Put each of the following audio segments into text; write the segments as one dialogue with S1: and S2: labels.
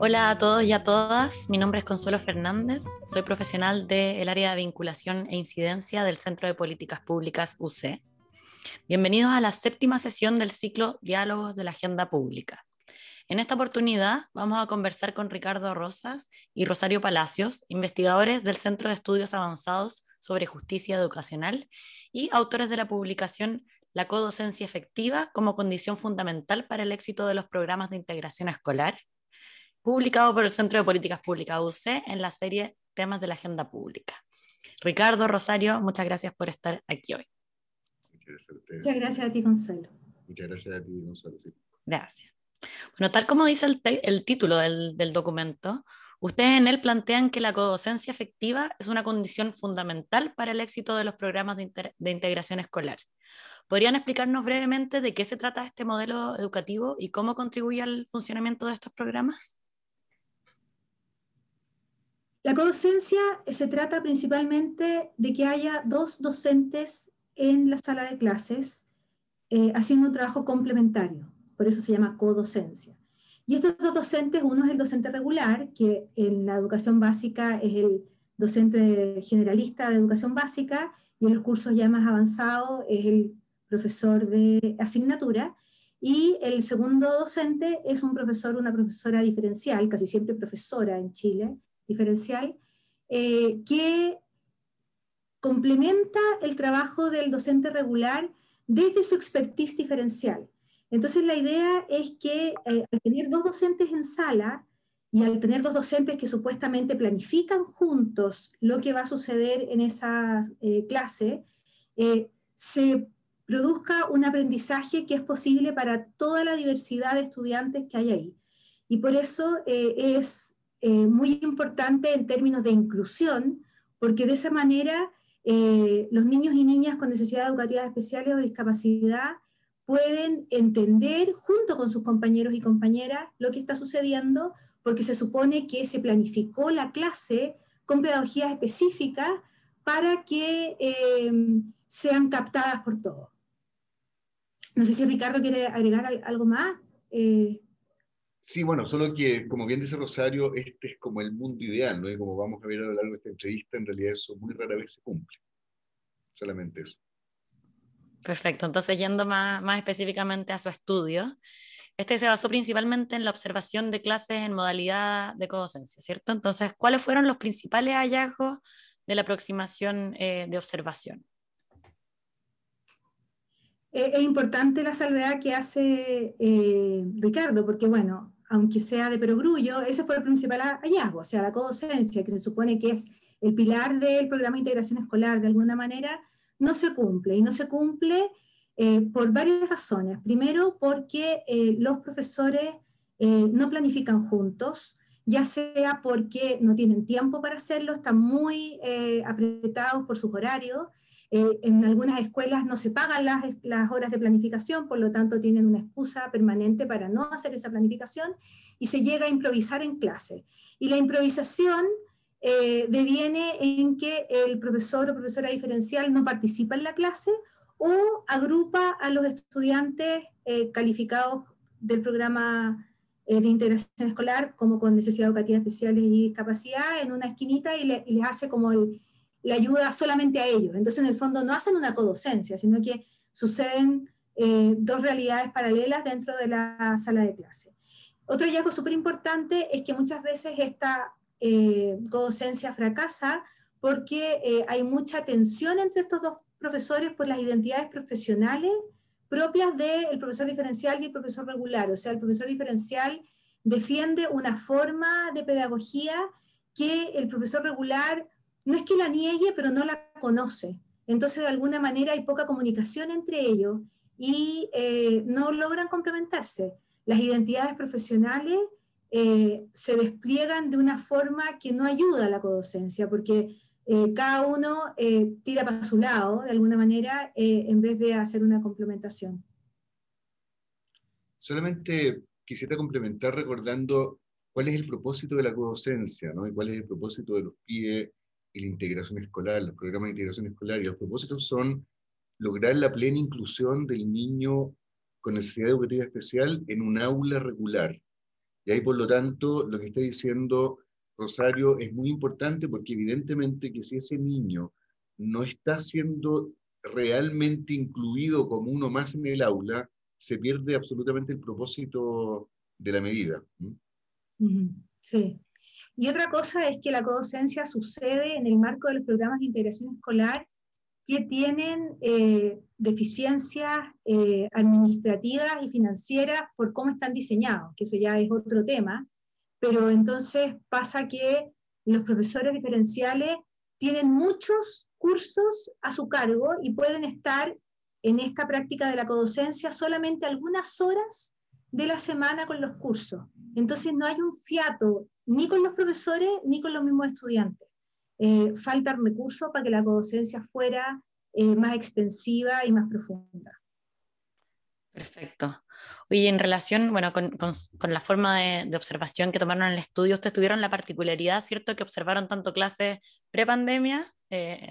S1: Hola a todos y a todas, mi nombre es Consuelo Fernández, soy profesional del área de vinculación e incidencia del Centro de Políticas Públicas UC. Bienvenidos a la séptima sesión del ciclo Diálogos de la Agenda Pública. En esta oportunidad vamos a conversar con Ricardo Rosas y Rosario Palacios, investigadores del Centro de Estudios Avanzados sobre Justicia Educacional y autores de la publicación La codocencia efectiva como condición fundamental para el éxito de los programas de integración escolar publicado por el Centro de Políticas Públicas UC en la serie Temas de la Agenda Pública. Ricardo Rosario, muchas gracias por estar aquí hoy.
S2: Muchas gracias a, ti, Gonzalo.
S3: Muchas gracias a ti, Gonzalo.
S1: Gracias. Bueno, tal como dice el, título del, del, documento, ustedes en él plantean que la codocencia efectiva es una condición fundamental para el éxito de los programas de, de integración escolar. ¿Podrían explicarnos brevemente de qué se trata este modelo educativo y cómo contribuye al funcionamiento de estos programas?
S2: La codocencia se trata principalmente de que haya dos docentes en la sala de clases eh, haciendo un trabajo complementario, por eso se llama codocencia. Y estos dos docentes, uno es el docente regular, que en la educación básica es el docente generalista de educación básica, y en los cursos ya más avanzados es el profesor de asignatura, y el segundo docente es un profesor, una profesora diferencial, casi siempre profesora en Chile, diferencial, eh, que complementa el trabajo del docente regular desde su expertise diferencial. Entonces la idea es que eh, al tener dos docentes en sala y al tener dos docentes que supuestamente planifican juntos lo que va a suceder en esa eh, clase, se produzca un aprendizaje que es posible para toda la diversidad de estudiantes que hay ahí. Y por eso es eh, muy importante en términos de inclusión, porque de esa manera eh, los niños y niñas con necesidades educativas especiales o discapacidad pueden entender junto con sus compañeros y compañeras lo que está sucediendo, porque se supone que se planificó la clase con pedagogías específicas para que eh, sean captadas por todos. No sé si Ricardo quiere agregar algo más.
S3: Sí, bueno, solo que, como bien dice Rosario, este es como el mundo ideal, ¿no? Y como vamos a ver a lo largo de esta entrevista, en realidad eso muy rara vez se cumple. Solamente eso.
S1: Perfecto, entonces yendo más, más específicamente a su estudio, este se basó principalmente en la observación de clases en modalidad de codocencia, ¿cierto? Entonces, ¿cuáles fueron los principales hallazgos de la aproximación eh, de observación?
S2: es importante la salvedad que hace eh, Ricardo, porque bueno, aunque sea de perogrullo, ese fue el principal hallazgo, o sea, la codocencia, que se supone que es el pilar del programa de integración escolar, de alguna manera, no se cumple. Y no se cumple eh, por varias razones. Primero, porque eh, los profesores eh, no planifican juntos, ya sea porque no tienen tiempo para hacerlo, están muy apretados por sus horarios, eh, en algunas escuelas no se pagan las, las, horas de planificación, por lo tanto tienen una excusa permanente para no hacer esa planificación y se llega a improvisar en clase. Y la improvisación eh, deviene en que el profesor o profesora diferencial no participa en la clase o agrupa a los estudiantes eh, calificados del programa de integración escolar como con necesidades educativas especiales y discapacidad en una esquinita y, y les hace como el, le ayuda solamente a ellos. Entonces, en el fondo, no hacen una codocencia, sino que suceden eh, dos realidades paralelas dentro de la sala de clase. Otro hallazgo súper importante es que muchas veces esta eh, codocencia fracasa porque eh, hay mucha tensión entre estos dos profesores por las identidades profesionales propias del profesor diferencial y el profesor regular. O sea, el profesor diferencial defiende una forma de pedagogía que el profesor regular no es que la niegue, pero no la conoce. Entonces, de alguna manera hay poca comunicación entre ellos y eh, no logran complementarse. Las identidades profesionales eh, se despliegan de una forma que no ayuda a la codocencia, porque eh, cada uno tira para su lado, de alguna manera, en vez de hacer una complementación.
S3: Solamente quisiera complementar recordando cuál es el propósito de la codocencia, ¿no? Y cuál es el propósito de los PIE y la integración escolar, los programas de integración escolar, y los propósitos son lograr la plena inclusión del niño con necesidad educativa especial en un aula regular. Y ahí, por lo tanto, lo que está diciendo Rosario es muy importante porque evidentemente que si ese niño no está siendo realmente incluido como uno más en el aula, se pierde absolutamente el propósito de la medida.
S2: Sí. Y otra cosa es que la codocencia sucede en el marco de los programas de integración escolar que tienen eh, deficiencias eh, administrativas y financieras por cómo están diseñados, que eso ya es otro tema, pero entonces pasa que los profesores diferenciales tienen muchos cursos a su cargo y pueden estar en esta práctica de la codocencia solamente algunas horas de la semana con los cursos. Entonces no hay un fiato ni con los profesores ni con los mismos estudiantes. Eh, falta recursos para que la codocencia fuera eh, más extensiva y más profunda.
S1: Perfecto. Oye, en relación, bueno, con, la forma de, observación que tomaron en el estudio, ustedes tuvieron la particularidad, ¿cierto?, que observaron tanto clases pre-pandemia eh,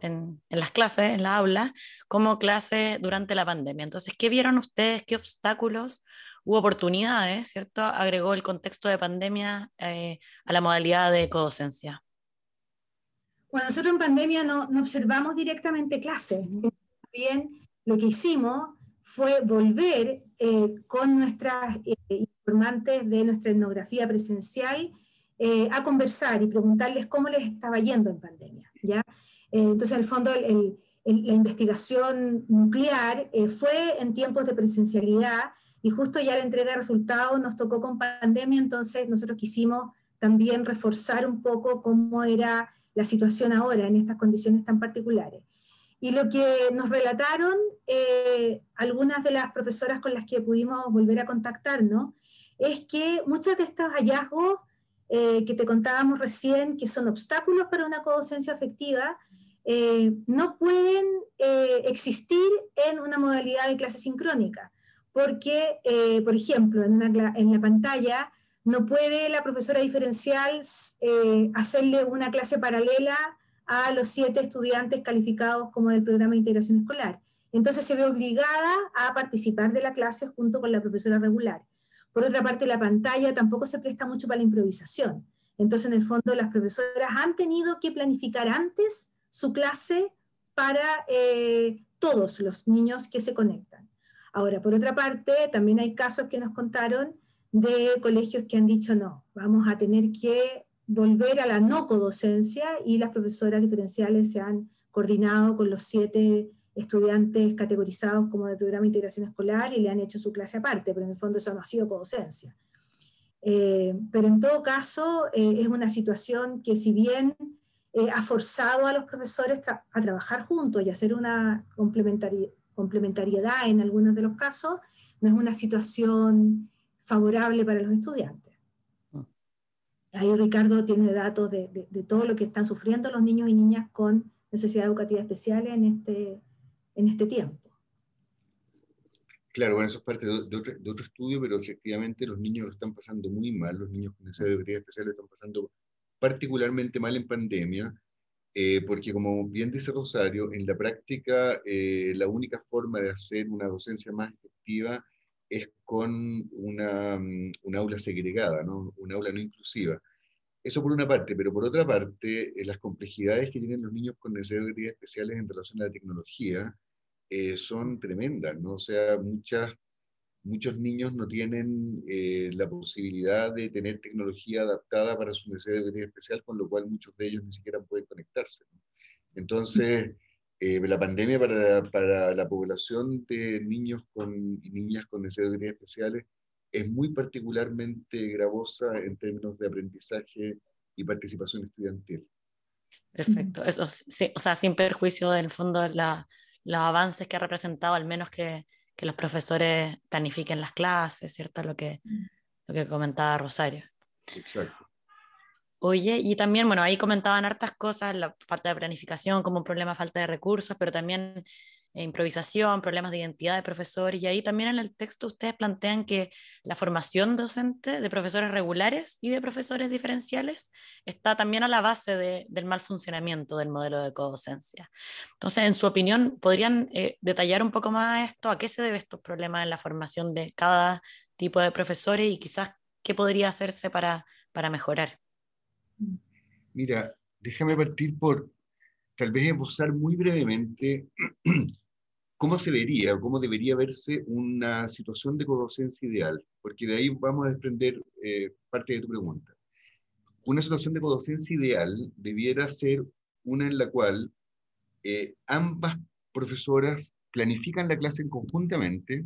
S1: en, las clases, en la aula, como clases durante la pandemia. Entonces, ¿qué vieron ustedes? ¿Qué obstáculos u oportunidades, ¿cierto?, agregó el contexto de pandemia eh, a la modalidad de codocencia.
S2: Bueno, nosotros en pandemia no, observamos directamente clases. Bien, lo que hicimos fue volver eh, con nuestras eh, informantes de nuestra etnografía presencial eh, a conversar y preguntarles cómo les estaba yendo en pandemia. ¿ya? entonces, en el fondo, la investigación nuclear fue en tiempos de presencialidad y justo ya la entrega de resultados nos tocó con pandemia, entonces nosotros quisimos también reforzar un poco cómo era la situación ahora en estas condiciones tan particulares. Y lo que nos relataron eh, algunas de las profesoras con las que pudimos volver a contactarnos es que muchos de estos hallazgos eh, que te contábamos recién, que son obstáculos para una codocencia afectiva, eh, no pueden existir en una modalidad de clase sincrónica, porque, por ejemplo, en, en, la pantalla no puede la profesora diferencial hacerle una clase paralela a los siete estudiantes calificados como del programa de integración escolar. Entonces se ve obligada a participar de la clase junto con la profesora regular. Por otra parte, la pantalla tampoco se presta mucho para la improvisación. Entonces, en el fondo, las profesoras han tenido que planificar antes su clase para eh, todos los niños que se conectan. Ahora, por otra parte, también hay casos que nos contaron de colegios que han dicho, no, vamos a tener que volver a la no codocencia y las profesoras diferenciales se han coordinado con los siete estudiantes categorizados como de programa de integración escolar y le han hecho su clase aparte, pero en el fondo eso no ha sido codocencia. Eh, pero en todo caso eh, es una situación que si bien eh, ha forzado a los profesores a trabajar juntos y hacer una complementariedad en algunos de los casos, no es una situación favorable para los estudiantes. Ahí Ricardo tiene datos de, de, todo lo que están sufriendo los niños y niñas con necesidades educativas especiales en este, en este tiempo.
S3: Claro, bueno, eso es parte de, otro, estudio, pero efectivamente los niños lo están pasando muy mal, los niños con necesidades educativas especiales lo están pasando particularmente mal en pandemia, eh, porque como bien dice Rosario, en la práctica eh, la única forma de hacer una docencia más efectiva es con una, mm, una aula segregada, ¿no? una aula no inclusiva. Eso por una parte, pero por otra parte, eh, las complejidades que tienen los niños con necesidades especiales en relación a la tecnología eh, son tremendas, ¿no? O sea, muchas, muchos niños no tienen eh, la posibilidad de tener tecnología adaptada para su necesidad especial, con lo cual muchos de ellos ni siquiera pueden conectarse. Entonces, eh, la pandemia para, para, la población de niños con, y niñas con necesidades especiales es muy particularmente gravosa en términos de aprendizaje y participación estudiantil.
S1: Perfecto, eso sí, o sea, sin perjuicio del fondo la, los avances que ha representado, al menos que, que, los profesores planifiquen las clases, ¿cierto? Lo que, lo que comentaba Rosario.
S3: Exacto.
S1: Oye, y también, bueno, ahí comentaban hartas cosas, la falta de planificación como un problema, falta de recursos, pero también eh, improvisación, problemas de identidad de profesor, y ahí también en el texto ustedes plantean que la formación docente de profesores regulares y de profesores diferenciales está también a la base del mal funcionamiento del modelo de codocencia. Entonces, en su opinión, ¿podrían eh, detallar un poco más esto? ¿A qué se debe estos problemas en la formación de cada tipo de profesores y quizás ¿Qué podría hacerse para, para mejorar?
S3: Mira, déjame partir por tal vez esbozar muy brevemente cómo se vería o cómo debería verse una situación de codocencia ideal, porque de ahí vamos a desprender eh, parte de tu pregunta. Una situación de codocencia ideal debiera ser una en la cual eh, ambas profesoras planifican la clase conjuntamente,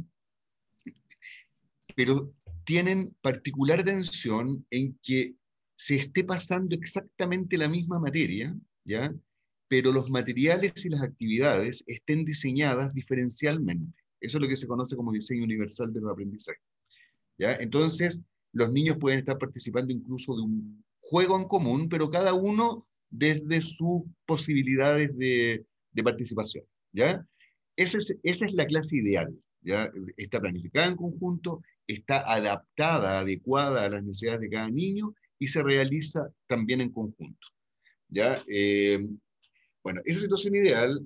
S3: pero tienen particular atención en que se esté pasando exactamente la misma materia, ¿ya? pero los materiales y las actividades estén diseñadas diferencialmente. Eso es lo que se conoce como diseño universal del aprendizaje. ¿ya? Entonces, los niños pueden estar participando incluso de un juego en común, pero cada uno desde sus posibilidades de, participación. ¿ya? Esa es, esa es la clase ideal. ¿ya? Está planificada en conjunto, está adaptada, adecuada a las necesidades de cada niño y se realiza también en conjunto. ¿ya? Eh, bueno, esa situación ideal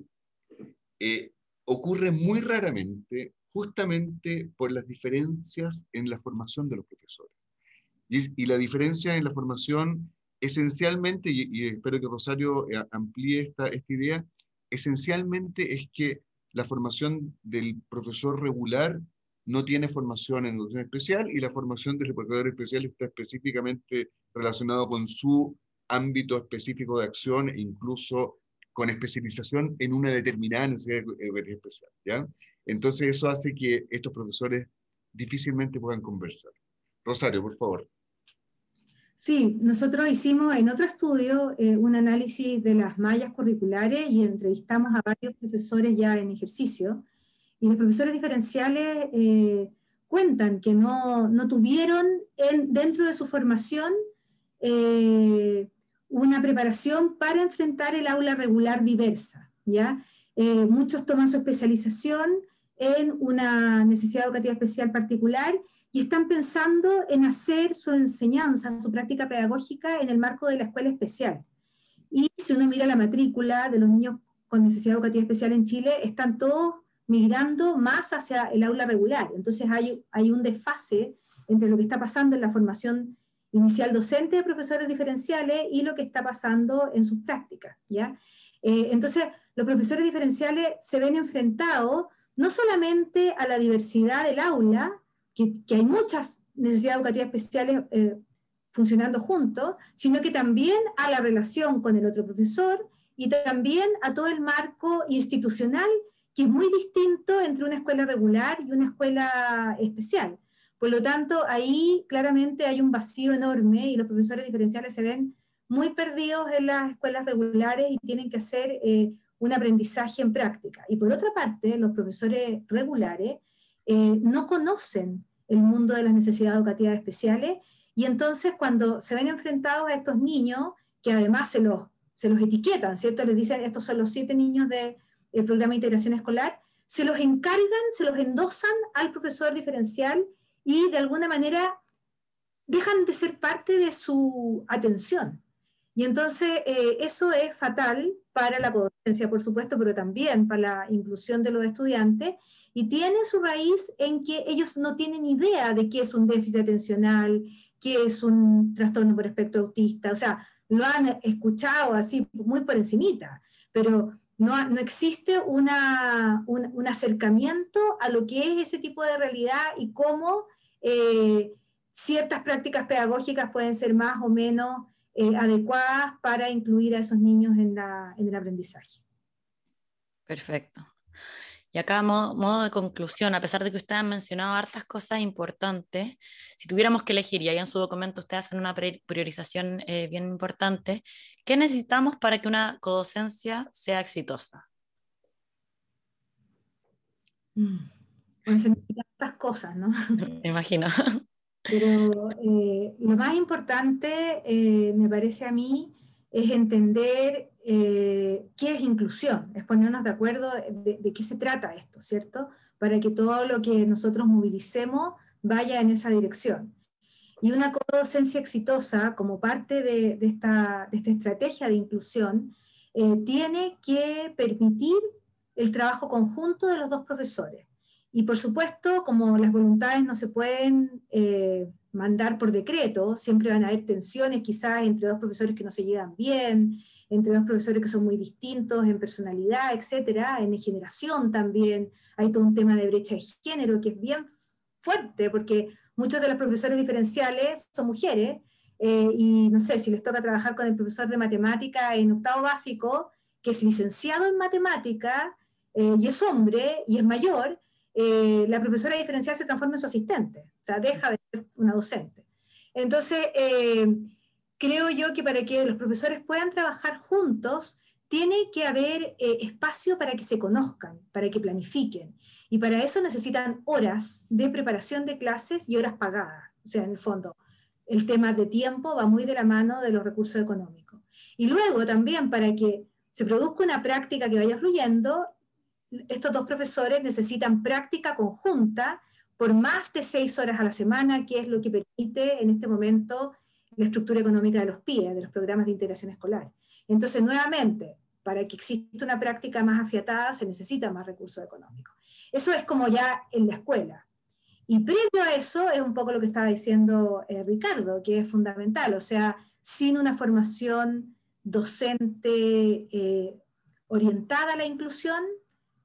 S3: eh, ocurre muy raramente justamente por las diferencias en la formación de los profesores. Y, la diferencia en la formación esencialmente, y, espero que Rosario eh, amplíe esta, esta idea, esencialmente es que la formación del profesor regular no tiene formación en educación especial y la formación del reportador especial está específicamente relacionado con su ámbito específico de acción e incluso con especialización en una determinada necesidad educativa especial. ¿ya? Entonces eso hace que estos profesores difícilmente puedan conversar. Rosario, por favor.
S2: Sí, nosotros hicimos en otro estudio eh, un análisis de las mallas curriculares y entrevistamos a varios profesores ya en ejercicio. Y los profesores diferenciales eh, cuentan que no, no tuvieron en, dentro de su formación eh, una preparación para enfrentar el aula regular diversa. ¿ya? muchos toman su especialización en una necesidad educativa especial particular y están pensando en hacer su enseñanza, su práctica pedagógica en el marco de la escuela especial. Y si uno mira la matrícula de los niños con necesidad educativa especial en Chile, están todos migrando más hacia el aula regular. Entonces hay, hay un desfase entre lo que está pasando en la formación inicial docente de profesores diferenciales y lo que está pasando en sus prácticas. ¿ya? Eh, entonces, los profesores diferenciales se ven enfrentados no solamente a la diversidad del aula, que, hay muchas necesidades educativas especiales eh, funcionando juntos, sino que también a la relación con el otro profesor y también a todo el marco institucional que es muy distinto entre una escuela regular y una escuela especial. Por lo tanto, ahí claramente hay un vacío enorme y los profesores diferenciales se ven muy perdidos en las escuelas regulares y tienen que hacer eh, un aprendizaje en práctica. Y por otra parte, los profesores regulares eh, no conocen el mundo de las necesidades educativas especiales, y entonces cuando se ven enfrentados a estos niños, que además se los, se los etiquetan, ¿cierto? Les dicen, estos son los siete niños del programa de integración escolar, se los encargan, se los endosan al profesor diferencial y de alguna manera dejan de ser parte de su atención. Y entonces eh, eso es fatal para la docencia, por supuesto, pero también para la inclusión de los estudiantes, y tiene su raíz en que ellos no tienen idea de qué es un déficit atencional, qué es un trastorno por espectro autista, o sea, lo han escuchado así muy por encimita, pero no, existe un, acercamiento a lo que es ese tipo de realidad y cómo eh, ciertas prácticas pedagógicas pueden ser más o menos eh, adecuadas para incluir a esos niños en el aprendizaje.
S1: Perfecto. Y acá, modo, modo, de conclusión, a pesar de que ustedes han mencionado hartas cosas importantes, si tuviéramos que elegir, y ahí en su documento ustedes hacen una priorización eh, bien importante, ¿qué necesitamos para que una codocencia sea exitosa?
S2: Mm. Pues se necesitan tantas cosas, ¿no?
S1: Me imagino.
S2: Pero eh, lo más importante, eh, me parece a mí, es entender eh, qué es inclusión, es ponernos de acuerdo de, qué se trata esto, ¿cierto? Para que todo lo que nosotros movilicemos vaya en esa dirección. Y una docencia exitosa, como parte de, esta, esta, estrategia de inclusión, eh, tiene que permitir el trabajo conjunto de los dos profesores. Y por supuesto, como las voluntades no se pueden eh, mandar por decreto, siempre van a haber tensiones quizás entre dos profesores que no se llevan bien, entre dos profesores que son muy distintos en personalidad, etcétera, en generación también, hay todo un tema de brecha de género que es bien fuerte, porque muchos de los profesores diferenciales son mujeres, eh, y no sé, si les toca trabajar con el profesor de matemática en octavo básico, que es licenciado en matemática, eh, y es hombre, y es mayor, eh, la profesora diferencial se transforma en su asistente, o sea, deja de ser una docente. Entonces, creo yo que para que los profesores puedan trabajar juntos, tiene que haber espacio para que se conozcan, para que planifiquen. Y para eso necesitan horas de preparación de clases y horas pagadas. O sea, en el fondo, el tema de tiempo va muy de la mano de los recursos económicos. Y luego también para que se produzca una práctica que vaya fluyendo, estos dos profesores necesitan práctica conjunta por más de seis horas a la semana, que es lo que permite en este momento la estructura económica de los PIE, de los programas de integración escolar. Entonces, nuevamente, para que exista una práctica más afiatada se necesita más recursos económicos. Eso es como ya en la escuela. Y previo a eso es un poco lo que estaba diciendo eh, Ricardo, que es fundamental, o sea, sin una formación docente eh, orientada a la inclusión,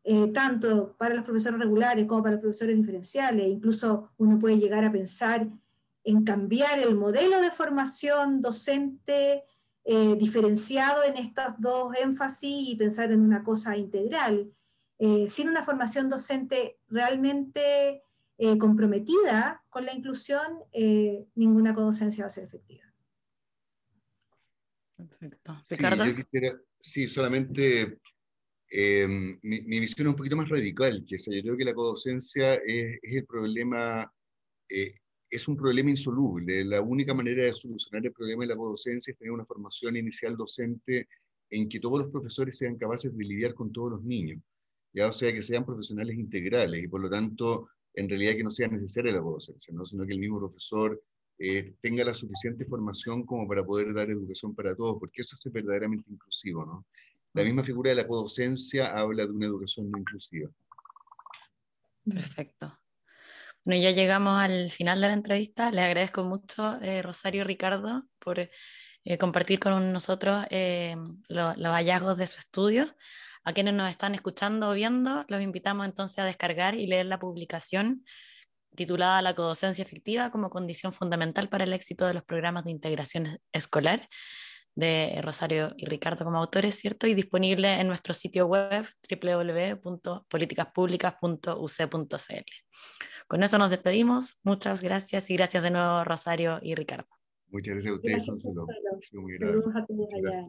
S2: eh, tanto para los profesores regulares como para los profesores diferenciales, incluso uno puede llegar a pensar en cambiar el modelo de formación docente diferenciado en estos dos énfasis y pensar en una cosa integral. sin una formación docente realmente eh, comprometida con la inclusión, eh, ninguna codocencia va a ser efectiva.
S3: Perfecto. Ricardo. Sí, sí solamente eh, mi, visión es un poquito más radical, que yo creo que la codocencia es, el problema, es un problema insoluble. La única manera de solucionar el problema de la codocencia es tener una formación inicial docente en que todos los profesores sean capaces de lidiar con todos los niños, ya o sea que sean profesionales integrales y por lo tanto en realidad que no sea necesaria la docencia, ¿no? sino que el mismo profesor eh, tenga la suficiente formación como para poder dar educación para todos, porque eso es verdaderamente inclusivo. ¿no? La misma figura de la codocencia habla de una educación no inclusiva.
S1: Perfecto. Bueno, ya llegamos al final de la entrevista. Les agradezco mucho, eh, Rosario Ricardo, por eh, compartir con nosotros los hallazgos de su estudio. A quienes nos están escuchando o viendo, los invitamos entonces a descargar y leer la publicación titulada La codocencia efectiva como condición fundamental para el éxito de los programas de integración escolar de Rosario y Ricardo como autores, ¿cierto? Y disponible en nuestro sitio web www.politicaspublicas.uc.cl. Con eso nos despedimos. Muchas gracias y gracias de nuevo Rosario y Ricardo.
S3: Muchas gracias a ustedes. Gracias,
S2: Saludos a todos allá.